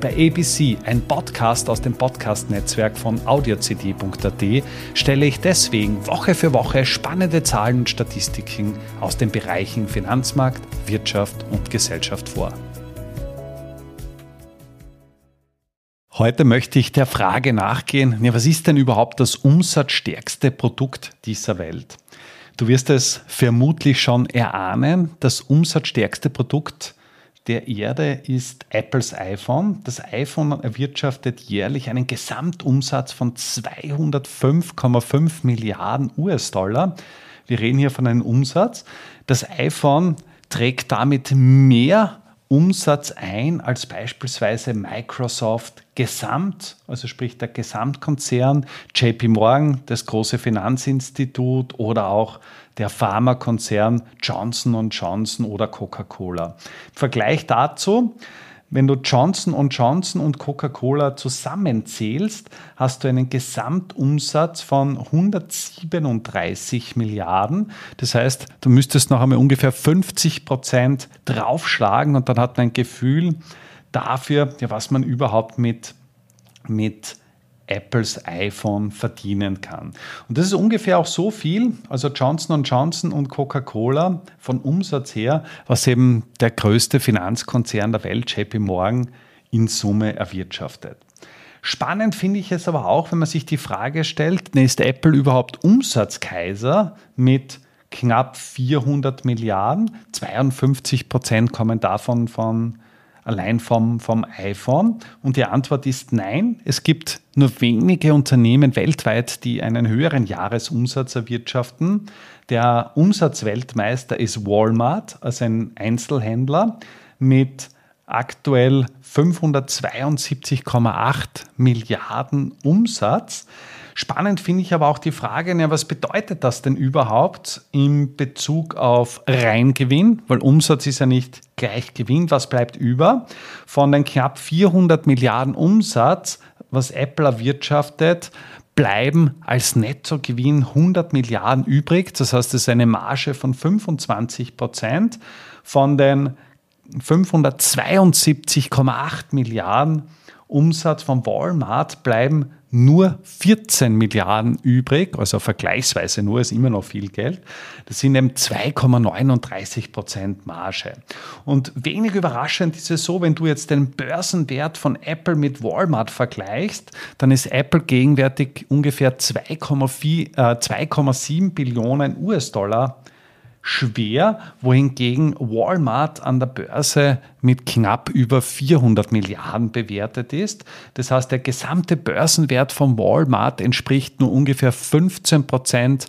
Bei ABC, ein Podcast aus dem Podcast-Netzwerk von audiocd.at, stelle ich deswegen Woche für Woche spannende Zahlen und Statistiken aus den Bereichen Finanzmarkt, Wirtschaft und Gesellschaft vor. Heute möchte ich der Frage nachgehen, ja, was ist denn überhaupt das umsatzstärkste Produkt dieser Welt? Du wirst es vermutlich schon erahnen, das umsatzstärkste Produkt der Erde ist Apples iPhone. Das iPhone erwirtschaftet jährlich einen Gesamtumsatz von 205,5 Milliarden US-Dollar. Wir reden hier von einem Umsatz. Das iPhone trägt damit mehr Umsatz ein als beispielsweise Microsoft gesamt, also sprich der Gesamtkonzern, JP Morgan, das große Finanzinstitut oder auch der Pharmakonzern Johnson Johnson oder Coca-Cola. Vergleich dazu wenn du Johnson Johnson und Coca-Cola zusammenzählst, hast du einen Gesamtumsatz von 137 Milliarden. Das heißt, du müsstest noch einmal ungefähr 50 Prozent draufschlagen und dann hat man ein Gefühl dafür, ja, was man überhaupt mit, mit Apples iPhone verdienen kann. Und das ist ungefähr auch so viel, also Johnson Johnson und Coca-Cola von Umsatz her, was eben der größte Finanzkonzern der Welt, JP Morgan, in Summe erwirtschaftet. Spannend finde ich es aber auch, wenn man sich die Frage stellt, ist Apple überhaupt Umsatzkaiser mit knapp 400 Milliarden? 52 Prozent kommen davon von allein vom, vom iPhone? Und die Antwort ist nein. Es gibt nur wenige Unternehmen weltweit, die einen höheren Jahresumsatz erwirtschaften. Der Umsatzweltmeister ist Walmart, also ein Einzelhändler mit aktuell 572,8 Milliarden Umsatz. Spannend finde ich aber auch die Frage, ja, was bedeutet das denn überhaupt in Bezug auf Reingewinn? Weil Umsatz ist ja nicht gleich Gewinn. Was bleibt über? Von den knapp 400 Milliarden Umsatz, was Apple erwirtschaftet, bleiben als Nettogewinn 100 Milliarden übrig. Das heißt, es ist eine Marge von 25 Prozent. Von den 572,8 Milliarden Umsatz von Walmart bleiben nur 14 Milliarden übrig, also vergleichsweise nur, ist immer noch viel Geld. Das sind eben 2,39 Prozent Marge. Und wenig überraschend ist es so, wenn du jetzt den Börsenwert von Apple mit Walmart vergleichst, dann ist Apple gegenwärtig ungefähr 2,7 äh, Billionen US-Dollar schwer, wohingegen Walmart an der Börse mit knapp über 400 Milliarden bewertet ist. Das heißt, der gesamte Börsenwert von Walmart entspricht nur ungefähr 15 Prozent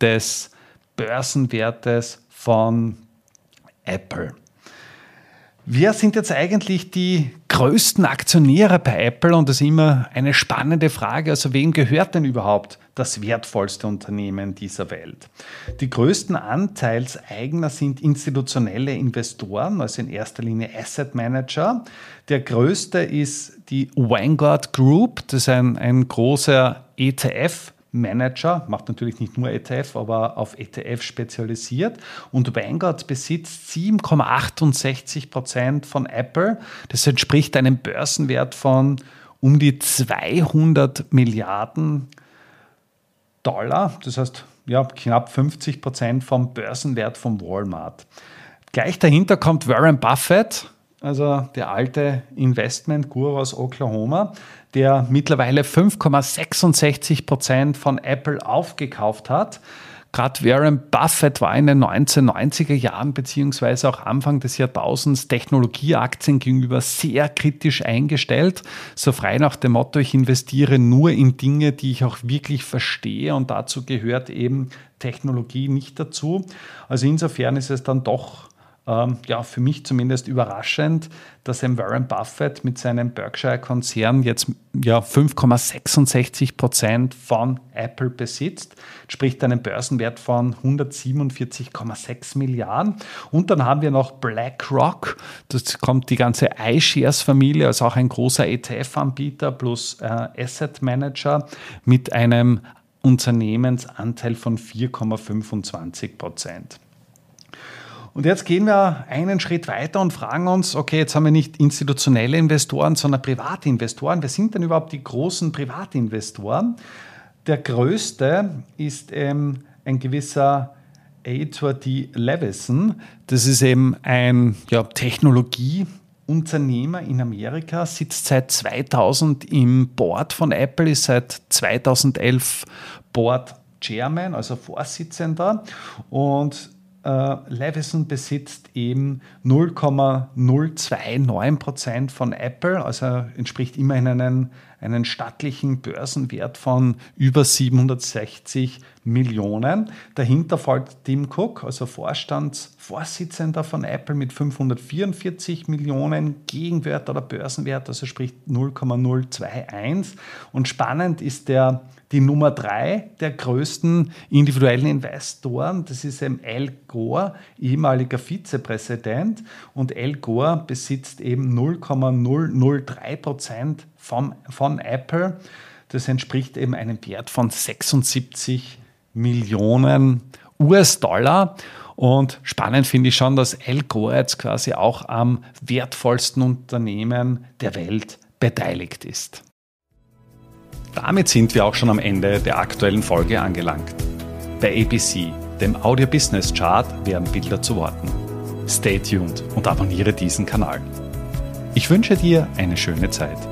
des Börsenwertes von Apple. Wer sind jetzt eigentlich die größten Aktionäre bei Apple? Und das ist immer eine spannende Frage. Also wem gehört denn überhaupt das wertvollste Unternehmen dieser Welt? Die größten Anteilseigner sind institutionelle Investoren, also in erster Linie Asset Manager. Der größte ist die Vanguard Group. Das ist ein, ein großer ETF. Manager, macht natürlich nicht nur ETF, aber auf ETF spezialisiert. Und Vanguard besitzt 7,68 Prozent von Apple. Das entspricht einem Börsenwert von um die 200 Milliarden Dollar. Das heißt, ja, knapp 50 Prozent vom Börsenwert von Walmart. Gleich dahinter kommt Warren Buffett, also der alte Investment-Guru aus Oklahoma, der mittlerweile 5,66 Prozent von Apple aufgekauft hat. Gerade Warren Buffett war in den 1990er Jahren beziehungsweise auch Anfang des Jahrtausends Technologieaktien gegenüber sehr kritisch eingestellt. So frei nach dem Motto, ich investiere nur in Dinge, die ich auch wirklich verstehe und dazu gehört eben Technologie nicht dazu. Also insofern ist es dann doch ähm, ja, für mich zumindest überraschend, dass ein Warren Buffett mit seinem Berkshire-Konzern jetzt ja, 5,66 Prozent von Apple besitzt, sprich einen Börsenwert von 147,6 Milliarden. Und dann haben wir noch BlackRock, das kommt die ganze iShares-Familie, also auch ein großer ETF-Anbieter plus äh, Asset Manager mit einem Unternehmensanteil von 4,25 Prozent. Und jetzt gehen wir einen Schritt weiter und fragen uns, okay, jetzt haben wir nicht institutionelle Investoren, sondern Privatinvestoren. Wer sind denn überhaupt die großen Privatinvestoren? Der größte ist ähm, ein gewisser Arthur D. Levison. Das ist eben ein ja, Technologieunternehmer in Amerika, sitzt seit 2000 im Board von Apple, ist seit 2011 Board Chairman, also Vorsitzender und äh, Levison besitzt eben 0,029% von Apple, also entspricht immerhin einen, einen stattlichen Börsenwert von über 760 Millionen. Dahinter folgt Tim Cook, also Vorstandsvorsitzender von Apple mit 544 Millionen Gegenwert oder Börsenwert, also sprich 0,021. Und spannend ist der die Nummer drei der größten individuellen Investoren, das ist eben Al Gore, ehemaliger Vizepräsident. Und Al Gore besitzt eben 0,003 Prozent von, von Apple. Das entspricht eben einem Wert von 76 Millionen US-Dollar. Und spannend finde ich schon, dass Al Gore jetzt quasi auch am wertvollsten Unternehmen der Welt beteiligt ist. Damit sind wir auch schon am Ende der aktuellen Folge angelangt. Bei ABC, dem Audio Business Chart, werden Bilder zu Worten. Stay tuned und abonniere diesen Kanal. Ich wünsche dir eine schöne Zeit.